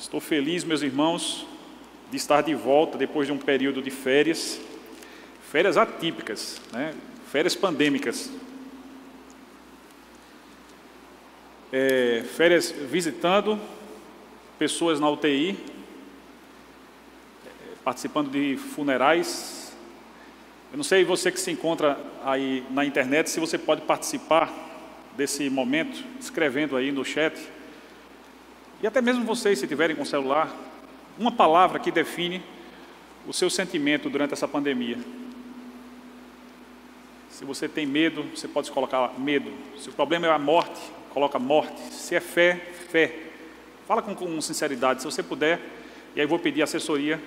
Estou feliz, meus irmãos, de estar de volta depois de um período de férias, férias atípicas, né? férias pandêmicas. É, férias visitando pessoas na UTI, participando de funerais. Eu não sei você que se encontra aí na internet, se você pode participar desse momento, escrevendo aí no chat. E até mesmo vocês, se tiverem com celular, uma palavra que define o seu sentimento durante essa pandemia. Se você tem medo, você pode colocar medo. Se o problema é a morte, coloca morte. Se é fé, fé. Fala com, com sinceridade, se você puder. E aí vou pedir assessoria.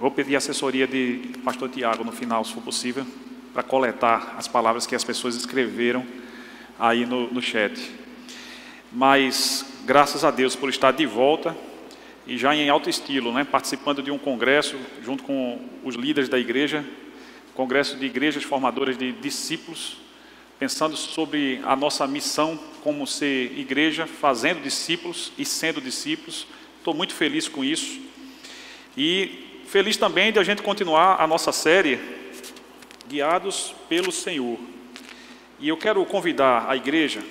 Vou pedir assessoria de pastor Tiago no final, se for possível, para coletar as palavras que as pessoas escreveram aí no, no chat. Mas graças a Deus por estar de volta e já em alto estilo, né, participando de um congresso junto com os líderes da igreja, congresso de igrejas formadoras de discípulos, pensando sobre a nossa missão como ser igreja, fazendo discípulos e sendo discípulos. Estou muito feliz com isso. E feliz também de a gente continuar a nossa série Guiados pelo Senhor. E eu quero convidar a igreja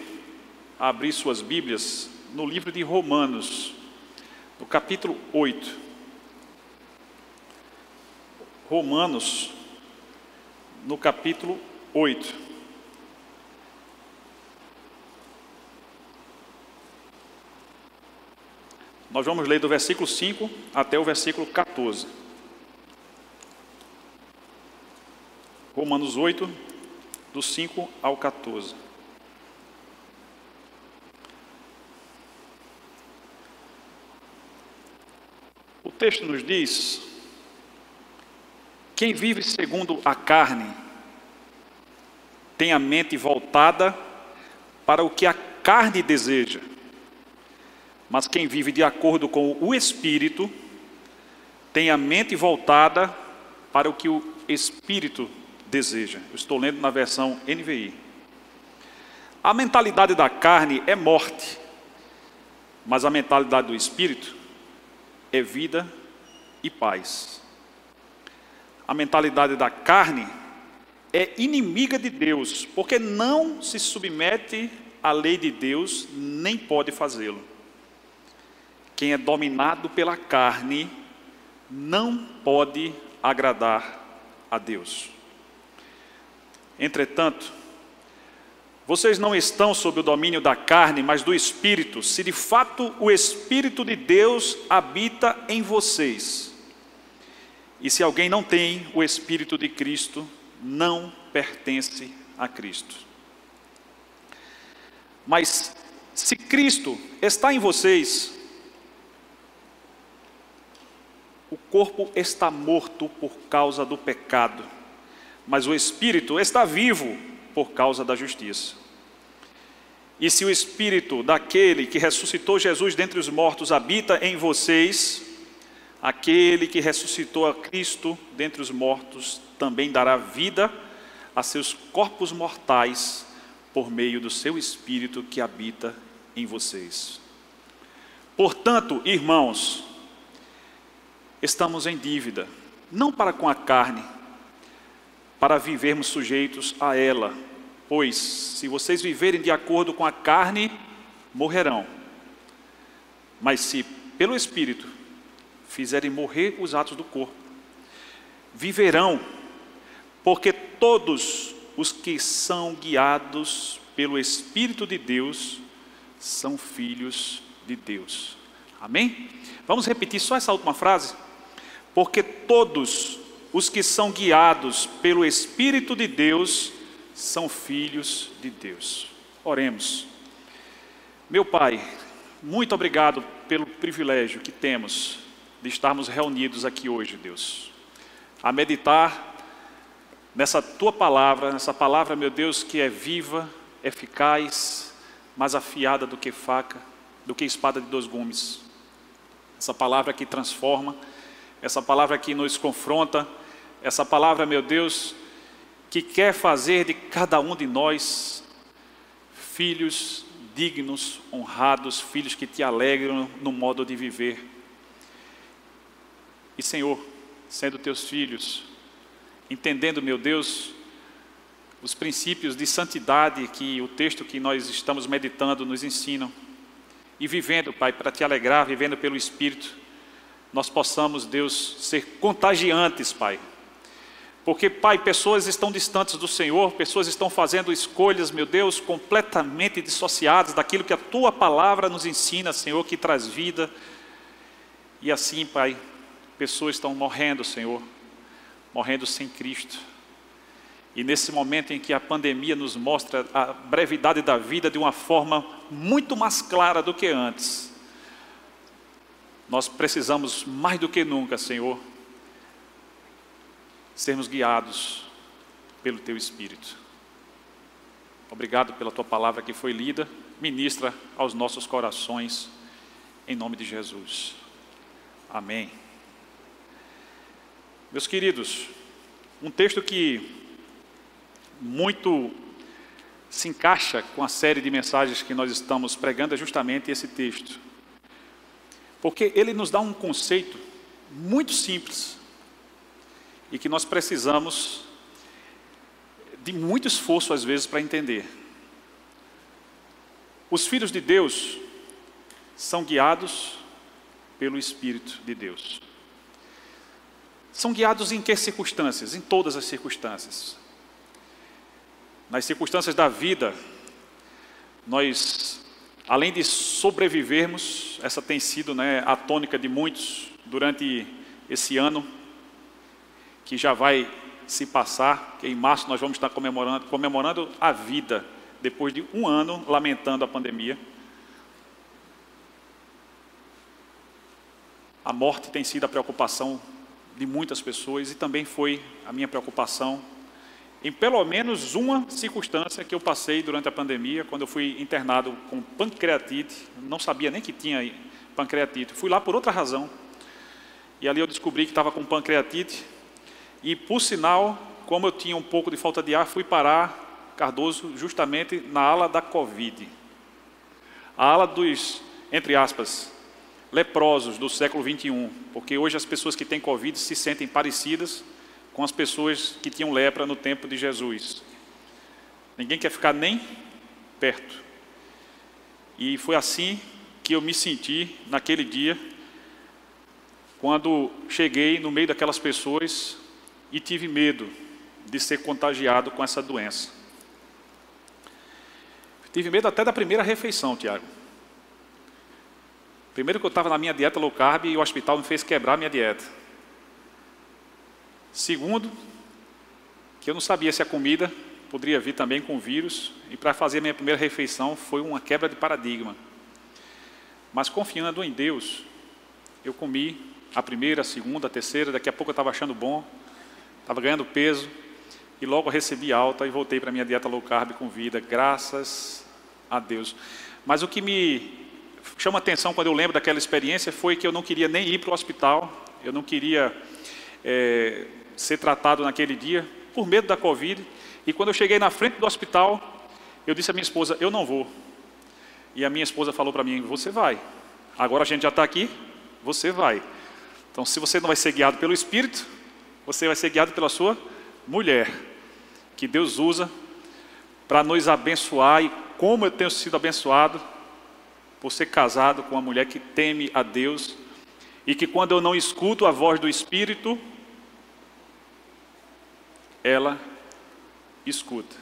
a abrir suas Bíblias no livro de Romanos, no capítulo 8. Romanos, no capítulo 8. Nós vamos ler do versículo 5 até o versículo 14. Romanos 8, do 5 ao 14. O texto nos diz: quem vive segundo a carne tem a mente voltada para o que a carne deseja, mas quem vive de acordo com o Espírito tem a mente voltada para o que o Espírito deseja. Eu estou lendo na versão NVI. A mentalidade da carne é morte, mas a mentalidade do Espírito é vida e paz. A mentalidade da carne é inimiga de Deus, porque não se submete à lei de Deus, nem pode fazê-lo. Quem é dominado pela carne não pode agradar a Deus. Entretanto, vocês não estão sob o domínio da carne, mas do Espírito, se de fato o Espírito de Deus habita em vocês. E se alguém não tem o Espírito de Cristo, não pertence a Cristo. Mas se Cristo está em vocês, o corpo está morto por causa do pecado, mas o espírito está vivo por causa da justiça. E se o espírito daquele que ressuscitou Jesus dentre os mortos habita em vocês, aquele que ressuscitou a Cristo dentre os mortos também dará vida a seus corpos mortais por meio do seu espírito que habita em vocês. Portanto, irmãos, estamos em dívida, não para com a carne, para vivermos sujeitos a ela Pois, se vocês viverem de acordo com a carne, morrerão. Mas se pelo Espírito fizerem morrer os atos do corpo, viverão, porque todos os que são guiados pelo Espírito de Deus são filhos de Deus. Amém? Vamos repetir só essa última frase? Porque todos os que são guiados pelo Espírito de Deus são filhos de Deus. Oremos. Meu Pai, muito obrigado pelo privilégio que temos de estarmos reunidos aqui hoje, Deus, a meditar nessa tua palavra, nessa palavra, meu Deus, que é viva, eficaz, mais afiada do que faca, do que espada de dois gumes. Essa palavra que transforma, essa palavra que nos confronta, essa palavra, meu Deus, que quer fazer de cada um de nós filhos dignos, honrados, filhos que te alegram no modo de viver. E Senhor, sendo teus filhos, entendendo, meu Deus, os princípios de santidade que o texto que nós estamos meditando nos ensina, e vivendo, Pai, para te alegrar, vivendo pelo Espírito, nós possamos, Deus, ser contagiantes, Pai. Porque, Pai, pessoas estão distantes do Senhor, pessoas estão fazendo escolhas, meu Deus, completamente dissociadas daquilo que a Tua palavra nos ensina, Senhor, que traz vida. E assim, Pai, pessoas estão morrendo, Senhor, morrendo sem Cristo. E nesse momento em que a pandemia nos mostra a brevidade da vida de uma forma muito mais clara do que antes, nós precisamos mais do que nunca, Senhor, sermos guiados pelo Teu Espírito. Obrigado pela Tua palavra que foi lida, ministra aos nossos corações, em nome de Jesus. Amém. Meus queridos, um texto que muito se encaixa com a série de mensagens que nós estamos pregando é justamente esse texto. Porque ele nos dá um conceito muito simples e que nós precisamos de muito esforço às vezes para entender. Os filhos de Deus são guiados pelo Espírito de Deus. São guiados em que circunstâncias? Em todas as circunstâncias. Nas circunstâncias da vida, nós Além de sobrevivermos, essa tem sido né, a tônica de muitos durante esse ano, que já vai se passar, que em março nós vamos estar comemorando, comemorando a vida, depois de um ano lamentando a pandemia. A morte tem sido a preocupação de muitas pessoas e também foi a minha preocupação em pelo menos uma circunstância que eu passei durante a pandemia, quando eu fui internado com pancreatite, não sabia nem que tinha pancreatite, fui lá por outra razão, e ali eu descobri que estava com pancreatite, e por sinal, como eu tinha um pouco de falta de ar, fui parar, Cardoso, justamente na ala da Covid. A ala dos, entre aspas, leprosos do século 21, porque hoje as pessoas que têm Covid se sentem parecidas com as pessoas que tinham lepra no tempo de Jesus. Ninguém quer ficar nem perto. E foi assim que eu me senti naquele dia, quando cheguei no meio daquelas pessoas e tive medo de ser contagiado com essa doença. Tive medo até da primeira refeição, Tiago. Primeiro que eu estava na minha dieta low carb e o hospital me fez quebrar minha dieta. Segundo, que eu não sabia se a comida poderia vir também com vírus, e para fazer minha primeira refeição foi uma quebra de paradigma. Mas confiando em Deus, eu comi a primeira, a segunda, a terceira, daqui a pouco eu estava achando bom, estava ganhando peso, e logo recebi alta e voltei para minha dieta low carb com vida, graças a Deus. Mas o que me chama atenção quando eu lembro daquela experiência foi que eu não queria nem ir para o hospital, eu não queria é, ser tratado naquele dia, por medo da Covid. E quando eu cheguei na frente do hospital, eu disse à minha esposa: Eu não vou. E a minha esposa falou para mim: Você vai. Agora a gente já está aqui, você vai. Então, se você não vai ser guiado pelo Espírito, você vai ser guiado pela sua mulher, que Deus usa para nos abençoar. E como eu tenho sido abençoado por ser casado com uma mulher que teme a Deus e que quando eu não escuto a voz do Espírito, ela escuta.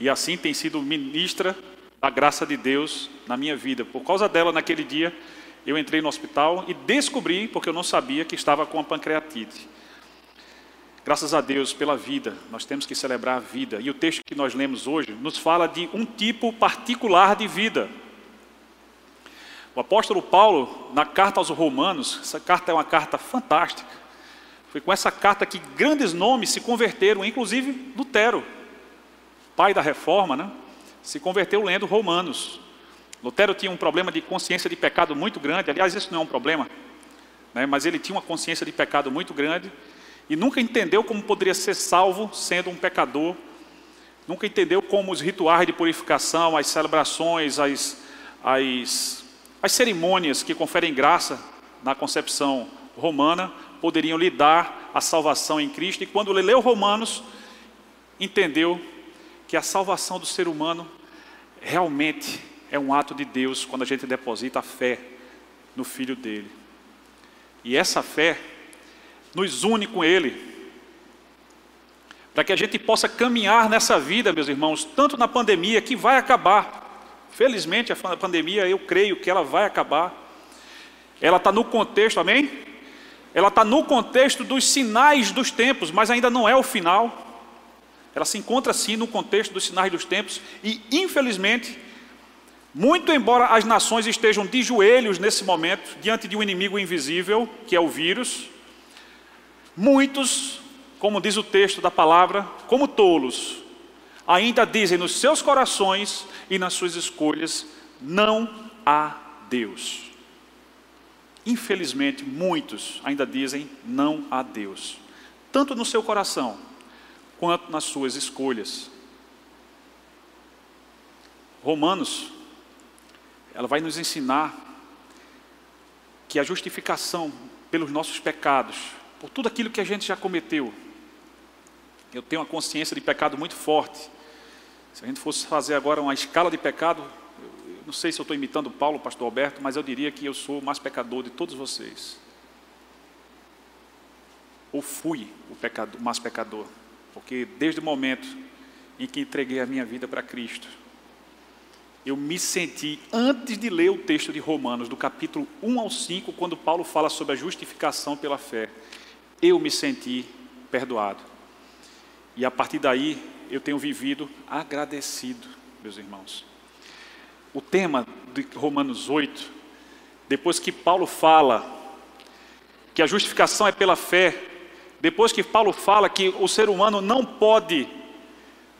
E assim tem sido ministra da graça de Deus na minha vida. Por causa dela, naquele dia, eu entrei no hospital e descobri, porque eu não sabia, que estava com a pancreatite. Graças a Deus pela vida, nós temos que celebrar a vida. E o texto que nós lemos hoje nos fala de um tipo particular de vida. O apóstolo Paulo, na carta aos Romanos, essa carta é uma carta fantástica. Foi com essa carta que grandes nomes se converteram, inclusive Lutero, pai da reforma, né? se converteu lendo Romanos. Lutero tinha um problema de consciência de pecado muito grande, aliás, isso não é um problema, né? mas ele tinha uma consciência de pecado muito grande e nunca entendeu como poderia ser salvo sendo um pecador nunca entendeu como os rituais de purificação, as celebrações, as, as, as cerimônias que conferem graça na concepção romana poderiam lhe dar a salvação em Cristo. E quando ele leu Romanos, entendeu que a salvação do ser humano realmente é um ato de Deus quando a gente deposita a fé no Filho dele. E essa fé nos une com Ele, para que a gente possa caminhar nessa vida, meus irmãos, tanto na pandemia que vai acabar. Felizmente a pandemia, eu creio que ela vai acabar. Ela está no contexto, amém? Ela está no contexto dos sinais dos tempos, mas ainda não é o final. Ela se encontra sim no contexto dos sinais dos tempos e, infelizmente, muito embora as nações estejam de joelhos nesse momento, diante de um inimigo invisível, que é o vírus, muitos, como diz o texto da palavra, como tolos, ainda dizem nos seus corações e nas suas escolhas: não há Deus. Infelizmente, muitos ainda dizem não há Deus, tanto no seu coração quanto nas suas escolhas. Romanos, ela vai nos ensinar que a justificação pelos nossos pecados, por tudo aquilo que a gente já cometeu, eu tenho uma consciência de pecado muito forte. Se a gente fosse fazer agora uma escala de pecado, não sei se eu estou imitando Paulo, pastor Alberto, mas eu diria que eu sou o mais pecador de todos vocês. Ou fui o, o mais pecador. Porque desde o momento em que entreguei a minha vida para Cristo, eu me senti, antes de ler o texto de Romanos, do capítulo 1 ao 5, quando Paulo fala sobre a justificação pela fé, eu me senti perdoado. E a partir daí, eu tenho vivido agradecido, meus irmãos. O tema de Romanos 8, depois que Paulo fala que a justificação é pela fé, depois que Paulo fala que o ser humano não pode,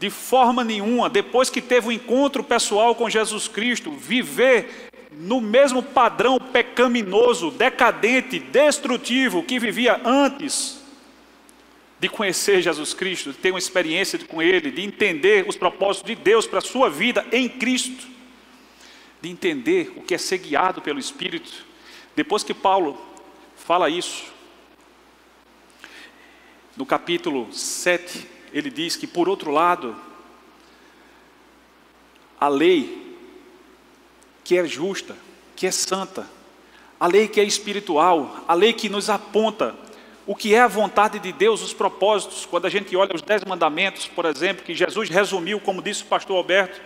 de forma nenhuma, depois que teve um encontro pessoal com Jesus Cristo, viver no mesmo padrão pecaminoso, decadente, destrutivo que vivia antes de conhecer Jesus Cristo, de ter uma experiência com Ele, de entender os propósitos de Deus para a sua vida em Cristo, de entender o que é ser guiado pelo Espírito. Depois que Paulo fala isso, no capítulo 7, ele diz que, por outro lado, a lei que é justa, que é santa, a lei que é espiritual, a lei que nos aponta o que é a vontade de Deus, os propósitos, quando a gente olha os dez mandamentos, por exemplo, que Jesus resumiu, como disse o pastor Alberto,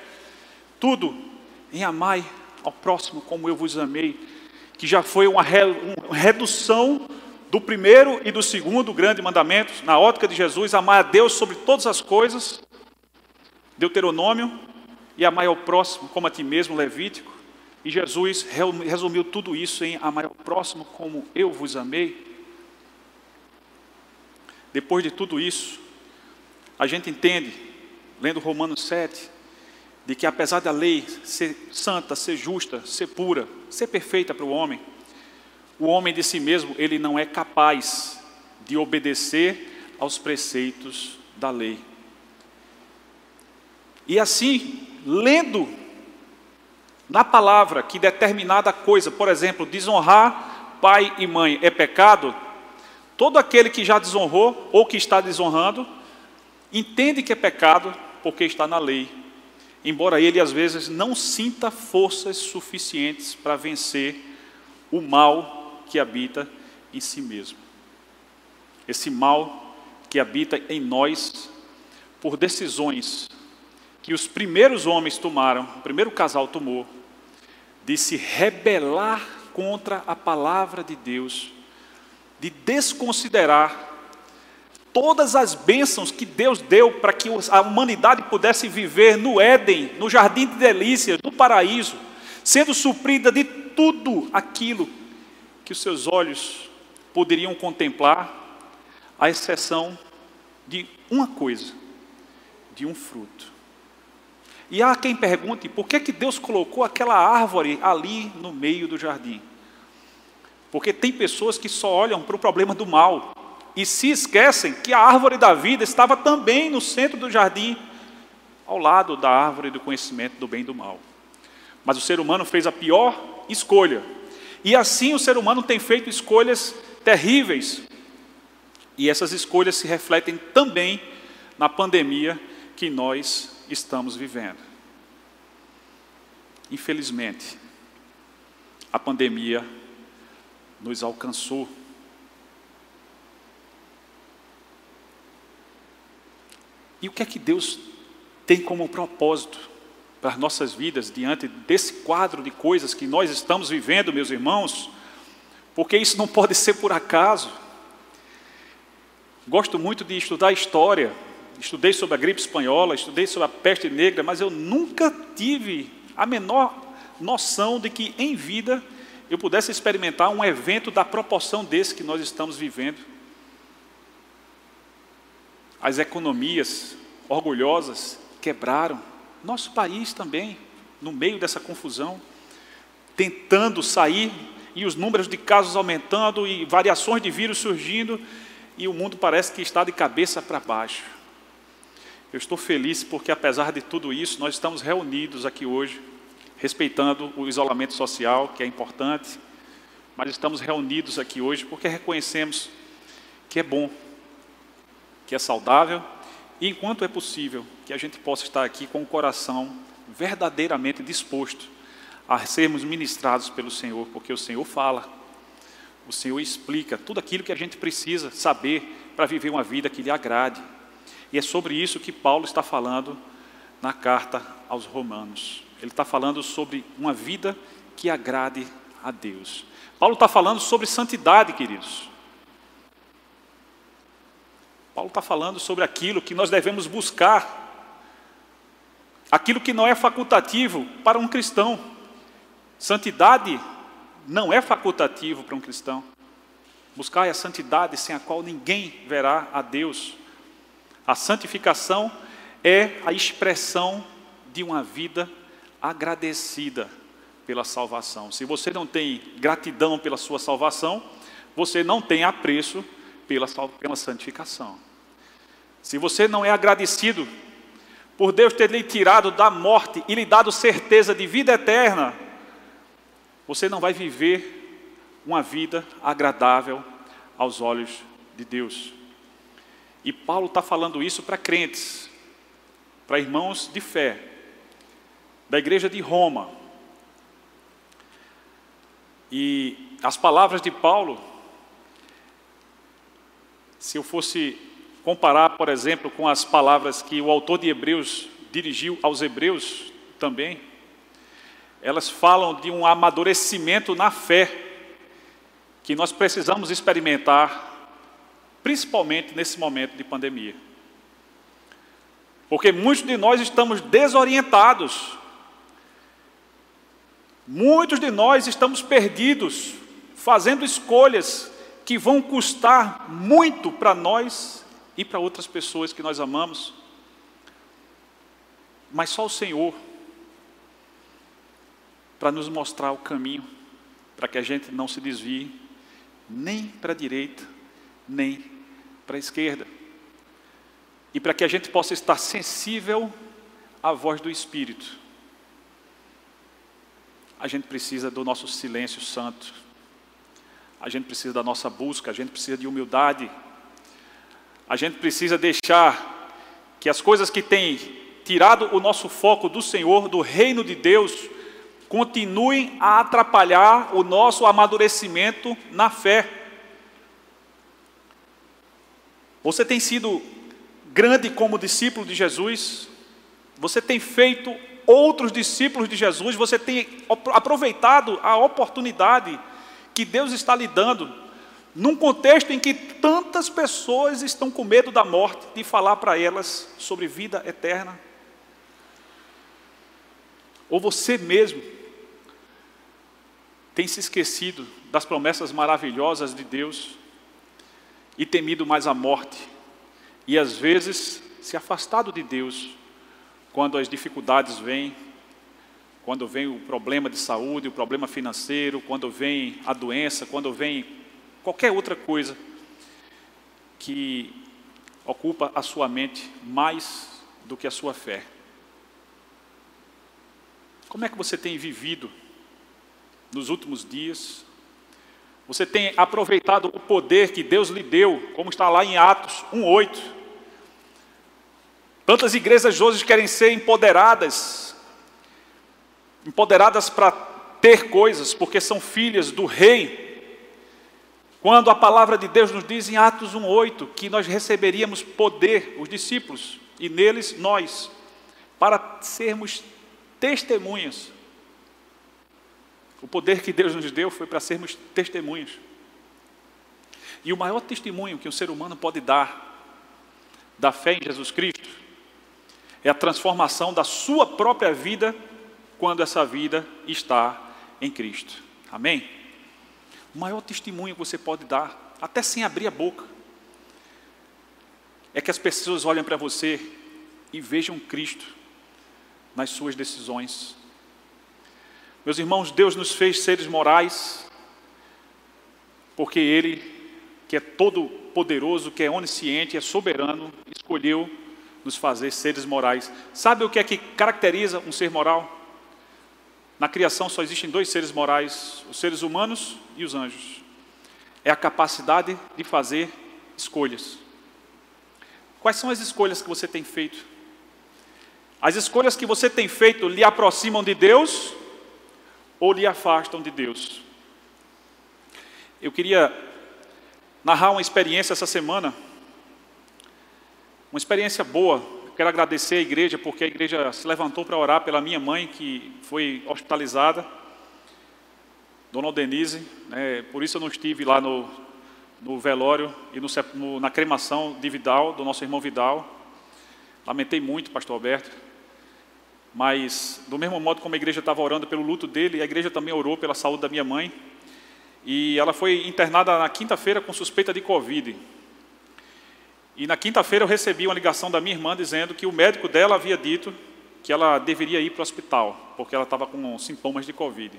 tudo em amai ao próximo como eu vos amei, que já foi uma, redução do primeiro e do segundo grande mandamento, na ótica de Jesus, amar a Deus sobre todas as coisas, Deuteronômio, e amar ao próximo como a ti mesmo, Levítico, e Jesus resumiu tudo isso em amar ao próximo como eu vos amei. Depois de tudo isso, a gente entende, lendo Romanos 7, de que apesar da lei ser santa, ser justa, ser pura, ser perfeita para o homem, o homem de si mesmo, ele não é capaz de obedecer aos preceitos da lei. E assim, lendo na palavra que determinada coisa, por exemplo, desonrar pai e mãe é pecado, todo aquele que já desonrou ou que está desonrando, entende que é pecado porque está na lei, embora ele às vezes não sinta forças suficientes para vencer o mal que habita em si mesmo. Esse mal que habita em nós por decisões que os primeiros homens tomaram, o primeiro casal tomou, de se rebelar contra a palavra de Deus, de desconsiderar todas as bênçãos que Deus deu para que a humanidade pudesse viver no Éden, no jardim de delícias, no paraíso, sendo suprida de tudo aquilo que os seus olhos poderiam contemplar, à exceção de uma coisa, de um fruto. E há quem pergunte por que, que Deus colocou aquela árvore ali no meio do jardim. Porque tem pessoas que só olham para o problema do mal e se esquecem que a árvore da vida estava também no centro do jardim, ao lado da árvore do conhecimento do bem e do mal. Mas o ser humano fez a pior escolha. E assim o ser humano tem feito escolhas terríveis. E essas escolhas se refletem também na pandemia que nós estamos vivendo. Infelizmente, a pandemia nos alcançou. E o que é que Deus tem como propósito para as nossas vidas diante desse quadro de coisas que nós estamos vivendo, meus irmãos? Porque isso não pode ser por acaso. Gosto muito de estudar história. Estudei sobre a gripe espanhola, estudei sobre a peste negra, mas eu nunca tive a menor noção de que em vida eu pudesse experimentar um evento da proporção desse que nós estamos vivendo. As economias orgulhosas quebraram, nosso país também, no meio dessa confusão, tentando sair e os números de casos aumentando e variações de vírus surgindo, e o mundo parece que está de cabeça para baixo. Eu estou feliz porque, apesar de tudo isso, nós estamos reunidos aqui hoje respeitando o isolamento social, que é importante, mas estamos reunidos aqui hoje porque reconhecemos que é bom, que é saudável e, enquanto é possível, que a gente possa estar aqui com o coração verdadeiramente disposto a sermos ministrados pelo Senhor, porque o Senhor fala, o Senhor explica tudo aquilo que a gente precisa saber para viver uma vida que lhe agrade. E é sobre isso que Paulo está falando na carta aos Romanos. Ele está falando sobre uma vida que agrade a Deus. Paulo está falando sobre santidade, queridos. Paulo está falando sobre aquilo que nós devemos buscar, aquilo que não é facultativo para um cristão. Santidade não é facultativo para um cristão. Buscar a santidade sem a qual ninguém verá a Deus. A santificação é a expressão de uma vida agradecida pela salvação. Se você não tem gratidão pela sua salvação, você não tem apreço pela, pela santificação. Se você não é agradecido por Deus ter lhe tirado da morte e lhe dado certeza de vida eterna, você não vai viver uma vida agradável aos olhos de Deus. E Paulo está falando isso para crentes, para irmãos de fé, da igreja de Roma. E as palavras de Paulo, se eu fosse comparar, por exemplo, com as palavras que o autor de Hebreus dirigiu aos Hebreus também, elas falam de um amadurecimento na fé que nós precisamos experimentar, principalmente nesse momento de pandemia. Porque muitos de nós estamos desorientados Muitos de nós estamos perdidos, fazendo escolhas que vão custar muito para nós e para outras pessoas que nós amamos. Mas só o Senhor para nos mostrar o caminho, para que a gente não se desvie nem para a direita, nem para a esquerda. E para que a gente possa estar sensível à voz do Espírito a gente precisa do nosso silêncio santo, a gente precisa da nossa busca, a gente precisa de humildade, a gente precisa deixar que as coisas que têm tirado o nosso foco do Senhor, do reino de Deus, continuem a atrapalhar o nosso amadurecimento na fé. Você tem sido grande como discípulo de Jesus, você tem feito outros discípulos de Jesus, você tem aproveitado a oportunidade que Deus está lhe dando, num contexto em que tantas pessoas estão com medo da morte, de falar para elas sobre vida eterna. Ou você mesmo tem se esquecido das promessas maravilhosas de Deus e temido mais a morte, e às vezes se afastado de Deus quando as dificuldades vêm, quando vem o problema de saúde, o problema financeiro, quando vem a doença, quando vem qualquer outra coisa que ocupa a sua mente mais do que a sua fé. como é que você tem vivido nos últimos dias? Você tem aproveitado o poder que Deus lhe deu, como está lá em Atos 1:8. Tantas igrejas hoje querem ser empoderadas, empoderadas para ter coisas, porque são filhas do rei. Quando a palavra de Deus nos diz em Atos 1:8 que nós receberíamos poder, os discípulos, e neles nós, para sermos testemunhas o poder que Deus nos deu foi para sermos testemunhas. E o maior testemunho que um ser humano pode dar da fé em Jesus Cristo é a transformação da sua própria vida quando essa vida está em Cristo. Amém? O maior testemunho que você pode dar, até sem abrir a boca, é que as pessoas olhem para você e vejam Cristo nas suas decisões, meus irmãos, Deus nos fez seres morais, porque Ele, que é todo poderoso, que é onisciente, é soberano, escolheu nos fazer seres morais. Sabe o que é que caracteriza um ser moral? Na criação só existem dois seres morais, os seres humanos e os anjos. É a capacidade de fazer escolhas. Quais são as escolhas que você tem feito? As escolhas que você tem feito lhe aproximam de Deus ou lhe afastam de Deus. Eu queria narrar uma experiência essa semana, uma experiência boa. Quero agradecer a igreja, porque a igreja se levantou para orar pela minha mãe, que foi hospitalizada, Dona Denise, né, por isso eu não estive lá no, no velório e no, no, na cremação de Vidal, do nosso irmão Vidal. Lamentei muito, pastor Alberto. Mas, do mesmo modo como a igreja estava orando pelo luto dele, a igreja também orou pela saúde da minha mãe. E ela foi internada na quinta-feira com suspeita de Covid. E na quinta-feira eu recebi uma ligação da minha irmã dizendo que o médico dela havia dito que ela deveria ir para o hospital, porque ela estava com sintomas de Covid.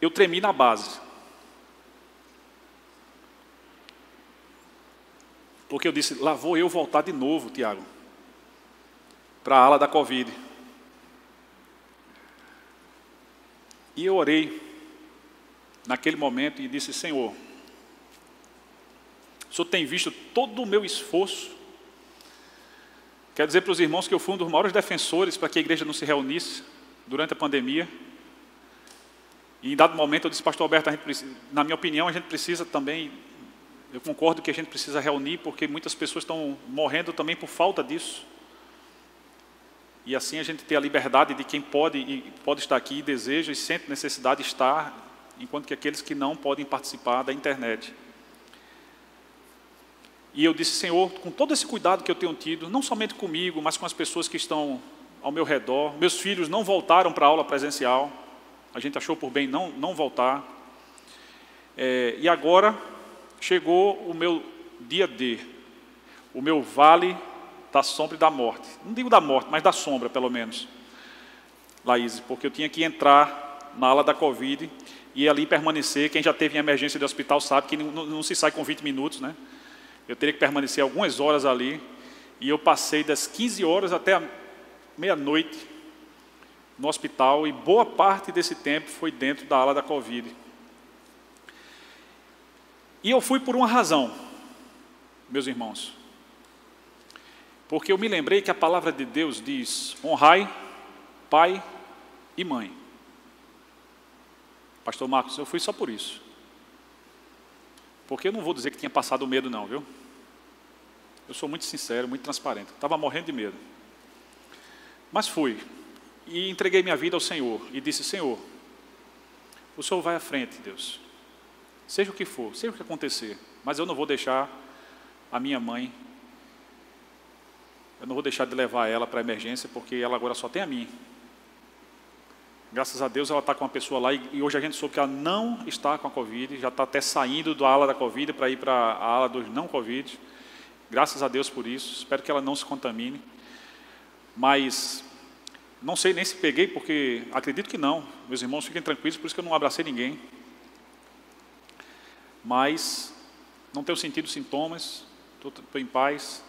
Eu tremi na base. Porque eu disse, lá vou eu voltar de novo, Tiago para a ala da Covid. E eu orei naquele momento e disse: Senhor, o Senhor tem visto todo o meu esforço. Quero dizer para os irmãos que eu fui um dos maiores defensores para que a igreja não se reunisse durante a pandemia. E em dado momento eu disse, pastor Alberto, precisa, na minha opinião, a gente precisa também, eu concordo que a gente precisa reunir, porque muitas pessoas estão morrendo também por falta disso. E assim a gente tem a liberdade de quem pode e pode estar aqui e deseja e sente necessidade de estar, enquanto que aqueles que não podem participar da internet. E eu disse, Senhor, com todo esse cuidado que eu tenho tido, não somente comigo, mas com as pessoas que estão ao meu redor, meus filhos não voltaram para a aula presencial, a gente achou por bem não, não voltar. É, e agora chegou o meu dia D, o meu vale da sombra e da morte. Não digo da morte, mas da sombra, pelo menos. Laís, porque eu tinha que entrar na ala da Covid e ali permanecer. Quem já teve em emergência de hospital sabe que não, não se sai com 20 minutos, né? Eu teria que permanecer algumas horas ali. E eu passei das 15 horas até meia-noite no hospital e boa parte desse tempo foi dentro da ala da Covid. E eu fui por uma razão, meus irmãos. Porque eu me lembrei que a palavra de Deus diz: honrai pai e mãe. Pastor Marcos, eu fui só por isso. Porque eu não vou dizer que tinha passado medo, não, viu? Eu sou muito sincero, muito transparente. Estava morrendo de medo. Mas fui. E entreguei minha vida ao Senhor. E disse: Senhor, o Senhor vai à frente, Deus. Seja o que for, seja o que acontecer. Mas eu não vou deixar a minha mãe eu não vou deixar de levar ela para a emergência, porque ela agora só tem a mim. Graças a Deus ela está com uma pessoa lá e, hoje a gente soube que ela não está com a Covid, já está até saindo da ala da Covid para ir para a ala dos não Covid. Graças a Deus por isso. Espero que ela não se contamine. Mas não sei nem se peguei, porque acredito que não. Meus irmãos fiquem tranquilos, por isso que eu não abracei ninguém. Mas não tenho sentido sintomas, estou em paz.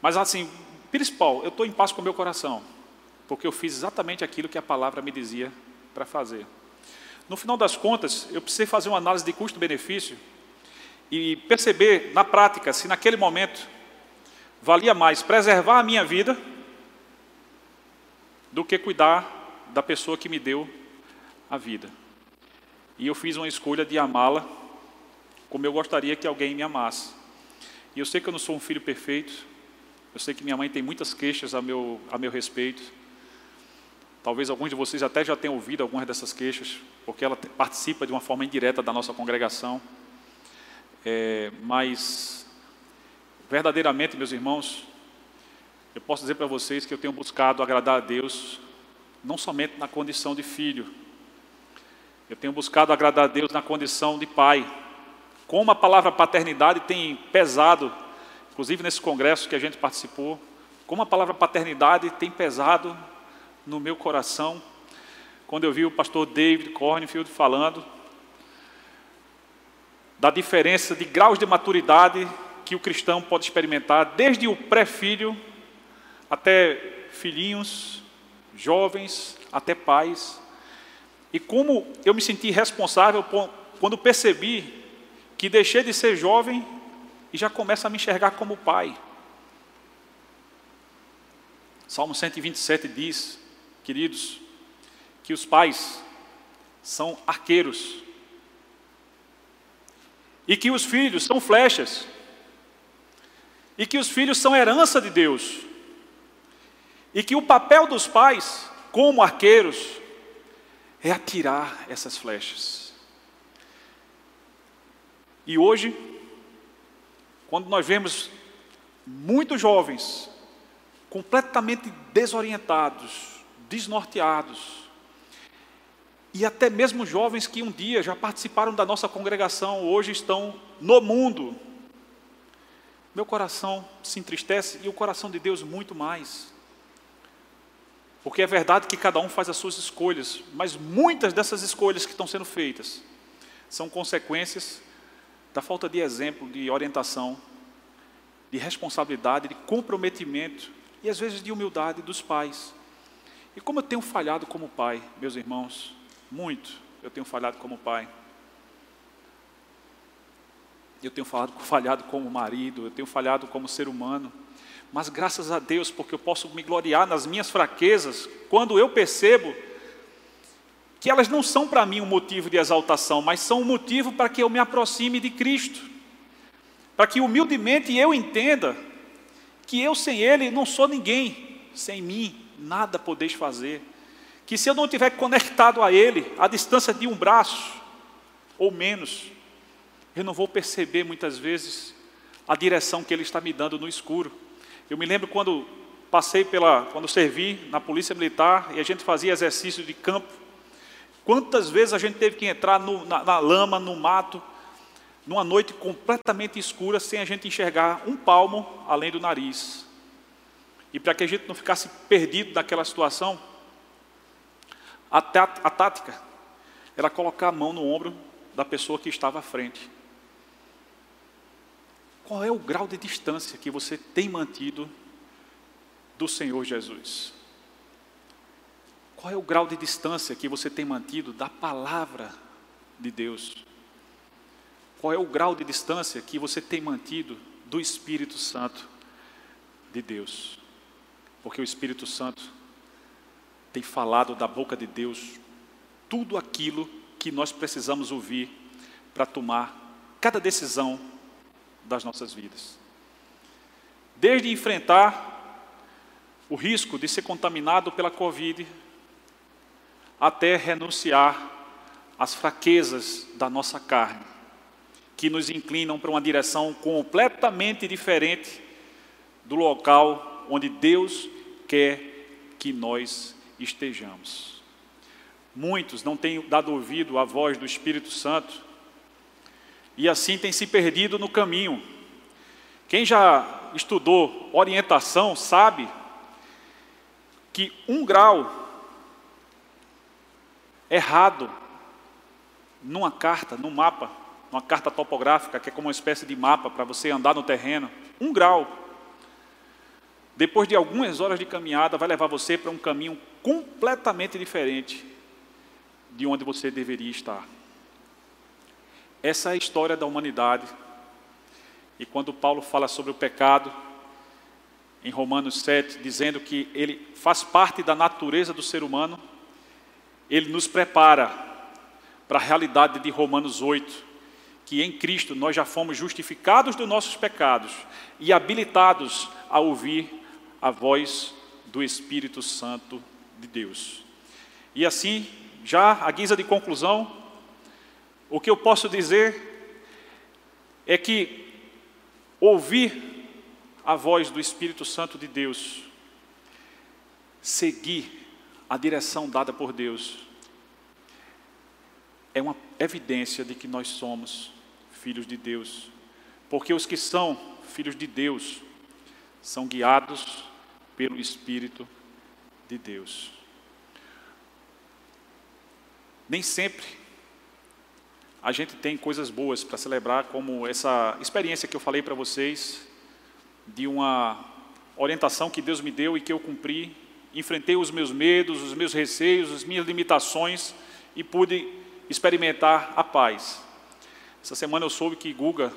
Mas assim, principal, eu estou em paz com o meu coração. Porque eu fiz exatamente aquilo que a palavra me dizia para fazer. No final das contas, eu precisei fazer uma análise de custo-benefício e perceber na prática se naquele momento valia mais preservar a minha vida do que cuidar da pessoa que me deu a vida. E eu fiz uma escolha de amá-la como eu gostaria que alguém me amasse. E eu sei que eu não sou um filho perfeito, eu sei que minha mãe tem muitas queixas a meu, a meu respeito. Talvez alguns de vocês até já tenham ouvido algumas dessas queixas, porque ela participa de uma forma indireta da nossa congregação. É, mas, verdadeiramente, meus irmãos, eu posso dizer para vocês que eu tenho buscado agradar a Deus, não somente na condição de filho, eu tenho buscado agradar a Deus na condição de pai. Como a palavra paternidade tem pesado, inclusive nesse congresso que a gente participou, como a palavra paternidade tem pesado no meu coração, quando eu vi o pastor David Cornfield falando da diferença de graus de maturidade que o cristão pode experimentar, desde o pré-filho até filhinhos, jovens, até pais. E como eu me senti responsável quando percebi que deixei de ser jovem e já começo a me enxergar como pai. Salmo 127 diz, queridos, que os pais são arqueiros e que os filhos são flechas e que os filhos são herança de Deus e que o papel dos pais, como arqueiros, é atirar essas flechas. E hoje, quando nós vemos muitos jovens completamente desorientados, desnorteados, e até mesmo jovens que um dia já participaram da nossa congregação, hoje estão no mundo. Meu coração se entristece e o coração de Deus muito mais. Porque é verdade que cada um faz as suas escolhas, mas muitas dessas escolhas que estão sendo feitas são consequências da falta de exemplo, de orientação, de responsabilidade, de comprometimento e às vezes de humildade dos pais. E como eu tenho falhado como pai, meus irmãos, muito eu tenho falhado como pai. Eu tenho falhado como marido, eu tenho falhado como ser humano. Mas graças a Deus, porque eu posso me gloriar nas minhas fraquezas, quando eu percebo que elas não são para mim um motivo de exaltação, mas são um motivo para que eu me aproxime de Cristo, para que humildemente eu entenda que eu sem Ele não sou ninguém, sem mim nada podeis fazer, que se eu não estiver conectado a Ele, a distância de um braço ou menos, eu não vou perceber muitas vezes a direção que Ele está me dando no escuro. Eu me lembro quando passei pela, quando servi na polícia militar e a gente fazia exercício de campo. Quantas vezes a gente teve que entrar no, na, na lama, no mato, numa noite completamente escura, sem a gente enxergar um palmo além do nariz. E para que a gente não ficasse perdido naquela situação, a, a tática era colocar a mão no ombro da pessoa que estava à frente. Qual é o grau de distância que você tem mantido do Senhor Jesus? Qual é o grau de distância que você tem mantido da palavra de Deus? Qual é o grau de distância que você tem mantido do Espírito Santo de Deus? Porque o Espírito Santo tem falado da boca de Deus tudo aquilo que nós precisamos ouvir para tomar cada decisão das nossas vidas. Desde enfrentar o risco de ser contaminado pela Covid, até renunciar às fraquezas da nossa carne, que nos inclinam para uma direção completamente diferente do local onde Deus quer que nós estejamos. Muitos não têm dado ouvido à voz do Espírito Santo e assim tem se perdido no caminho. Quem já estudou orientação sabe que um grau errado numa carta, num mapa, numa carta topográfica, que é como uma espécie de mapa para você andar no terreno, um grau depois de algumas horas de caminhada, vai levar você para um caminho completamente diferente de onde você deveria estar. Essa é a história da humanidade. E quando Paulo fala sobre o pecado, em Romanos 7, dizendo que ele faz parte da natureza do ser humano, ele nos prepara para a realidade de Romanos 8, que em Cristo nós já fomos justificados dos nossos pecados e habilitados a ouvir a voz do Espírito Santo de Deus. E assim, já a guisa de conclusão, o que eu posso dizer é que ouvir a voz do Espírito Santo de Deus, seguir a direção dada por Deus, é uma evidência de que nós somos filhos de Deus, porque os que são filhos de Deus são guiados pelo Espírito de Deus. Nem sempre a gente tem coisas boas para celebrar, como essa experiência que eu falei para vocês, de uma orientação que Deus me deu e que eu cumpri. Enfrentei os meus medos, os meus receios, as minhas limitações e pude experimentar a paz. Essa semana eu soube que Guga,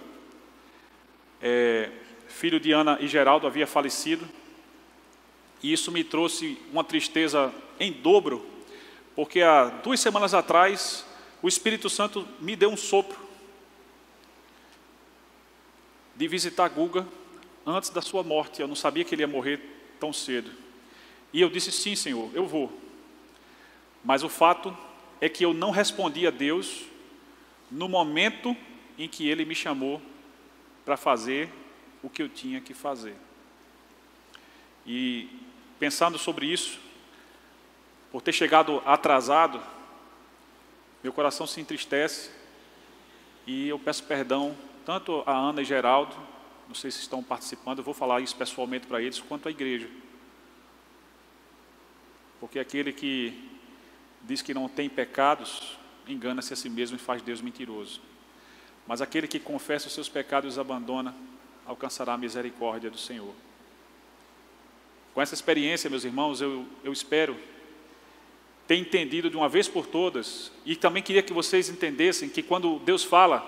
é, filho de Ana e Geraldo, havia falecido. E isso me trouxe uma tristeza em dobro, porque há duas semanas atrás o Espírito Santo me deu um sopro de visitar Guga antes da sua morte. Eu não sabia que ele ia morrer tão cedo. E eu disse: Sim, Senhor, eu vou. Mas o fato é que eu não respondi a Deus no momento em que Ele me chamou para fazer o que eu tinha que fazer. E pensando sobre isso, por ter chegado atrasado, meu coração se entristece e eu peço perdão tanto a Ana e Geraldo, não sei se estão participando, eu vou falar isso pessoalmente para eles, quanto à igreja. Porque aquele que diz que não tem pecados, engana-se a si mesmo e faz Deus mentiroso. Mas aquele que confessa os seus pecados e os abandona, alcançará a misericórdia do Senhor. Com essa experiência, meus irmãos, eu, eu espero ter entendido de uma vez por todas, e também queria que vocês entendessem que quando Deus fala,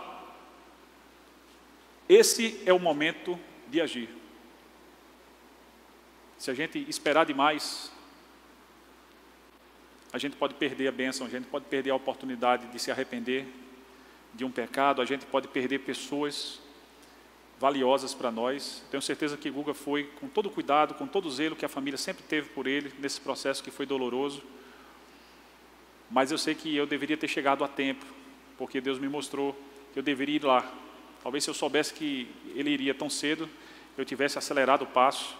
esse é o momento de agir. Se a gente esperar demais, a gente pode perder a bênção, a gente pode perder a oportunidade de se arrepender de um pecado, a gente pode perder pessoas valiosas para nós. Tenho certeza que Guga foi com todo o cuidado, com todo o zelo que a família sempre teve por ele, nesse processo que foi doloroso. Mas eu sei que eu deveria ter chegado a tempo, porque Deus me mostrou que eu deveria ir lá. Talvez se eu soubesse que ele iria tão cedo, eu tivesse acelerado o passo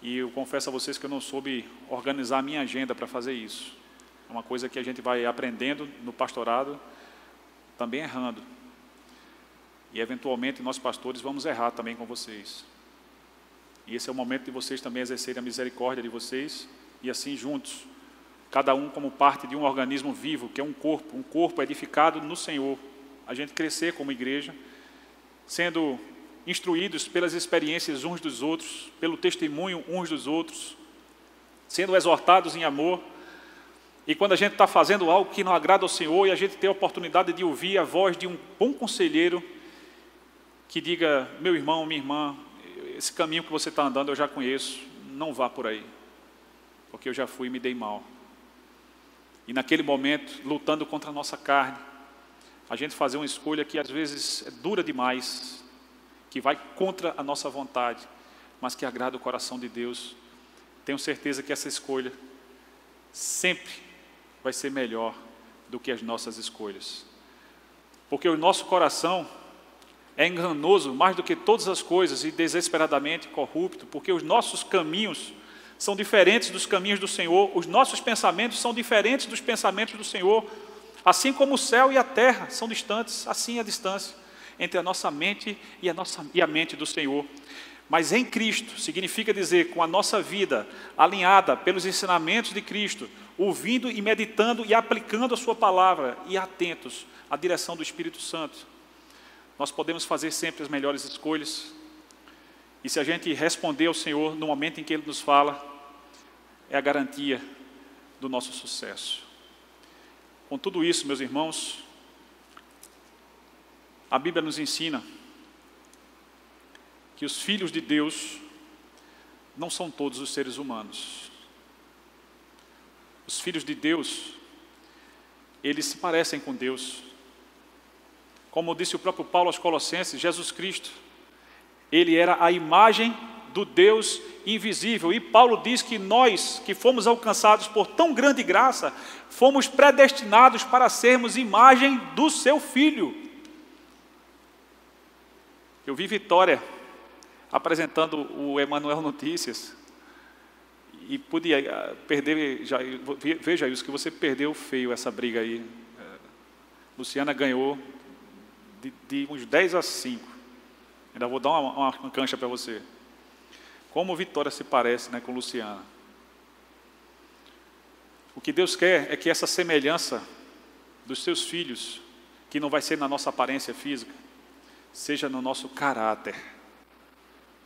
e eu confesso a vocês que eu não soube organizar a minha agenda para fazer isso. É uma coisa que a gente vai aprendendo no pastorado, também errando. E eventualmente nós pastores vamos errar também com vocês. E esse é o momento de vocês também exercerem a misericórdia de vocês e assim juntos, cada um como parte de um organismo vivo, que é um corpo, um corpo edificado no Senhor. A gente crescer como igreja, sendo instruídos pelas experiências uns dos outros, pelo testemunho uns dos outros, sendo exortados em amor. E quando a gente está fazendo algo que não agrada ao Senhor e a gente tem a oportunidade de ouvir a voz de um bom conselheiro que diga: meu irmão, minha irmã, esse caminho que você está andando eu já conheço, não vá por aí, porque eu já fui e me dei mal. E naquele momento, lutando contra a nossa carne, a gente fazer uma escolha que às vezes é dura demais, que vai contra a nossa vontade, mas que agrada o coração de Deus, tenho certeza que essa escolha sempre vai ser melhor do que as nossas escolhas. Porque o nosso coração é enganoso mais do que todas as coisas e desesperadamente corrupto, porque os nossos caminhos são diferentes dos caminhos do Senhor, os nossos pensamentos são diferentes dos pensamentos do Senhor, assim como o céu e a terra são distantes, assim é a distância entre a nossa mente e a, nossa, e a mente do Senhor. Mas em Cristo significa dizer com a nossa vida alinhada pelos ensinamentos de Cristo, ouvindo e meditando e aplicando a Sua palavra e atentos à direção do Espírito Santo, nós podemos fazer sempre as melhores escolhas E se a gente responder ao Senhor no momento em que Ele nos fala, é a garantia do nosso sucesso. Com tudo isso, meus irmãos, a Bíblia nos ensina que os filhos de Deus não são todos os seres humanos. Os filhos de Deus, eles se parecem com Deus. Como disse o próprio Paulo aos Colossenses, Jesus Cristo, ele era a imagem do Deus invisível. E Paulo diz que nós, que fomos alcançados por tão grande graça, fomos predestinados para sermos imagem do seu Filho. Eu vi Vitória apresentando o Emanuel Notícias e podia ah, perder, já, veja isso, que você perdeu feio essa briga aí. É, Luciana ganhou de, de uns 10 a 5. Ainda vou dar uma, uma cancha para você. Como Vitória se parece né, com Luciana. O que Deus quer é que essa semelhança dos seus filhos, que não vai ser na nossa aparência física, seja no nosso caráter,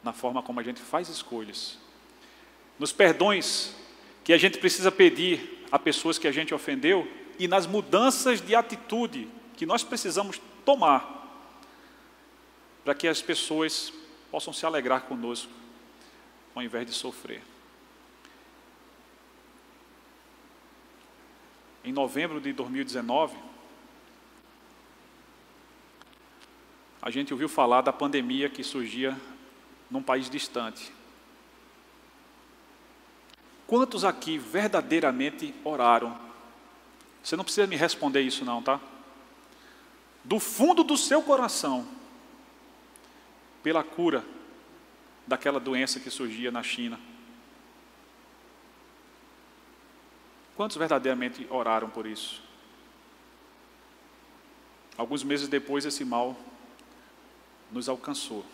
na forma como a gente faz escolhas, nos perdões que a gente precisa pedir a pessoas que a gente ofendeu e nas mudanças de atitude que nós precisamos tomar para que as pessoas possam se alegrar conosco, ao invés de sofrer. Em novembro de 2019, a gente ouviu falar da pandemia que surgia num país distante. Quantos aqui verdadeiramente oraram? Você não precisa me responder isso, não, tá? Do fundo do seu coração, pela cura daquela doença que surgia na China. Quantos verdadeiramente oraram por isso? Alguns meses depois, esse mal nos alcançou. O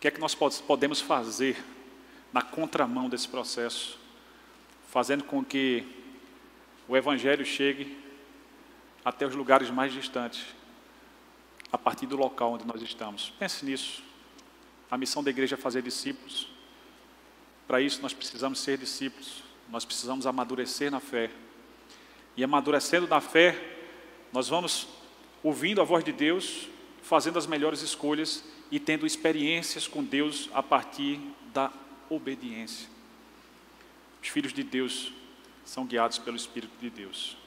que é que nós podemos fazer na contramão desse processo, fazendo com que o Evangelho chegue até os lugares mais distantes, a partir do local onde nós estamos. Pense nisso. A missão da igreja é fazer discípulos. Para isso, nós precisamos ser discípulos, nós precisamos amadurecer na fé. E amadurecendo na fé, nós vamos ouvindo a voz de Deus, fazendo as melhores escolhas e tendo experiências com Deus a partir da obediência. Os filhos de Deus são guiados pelo Espírito de Deus.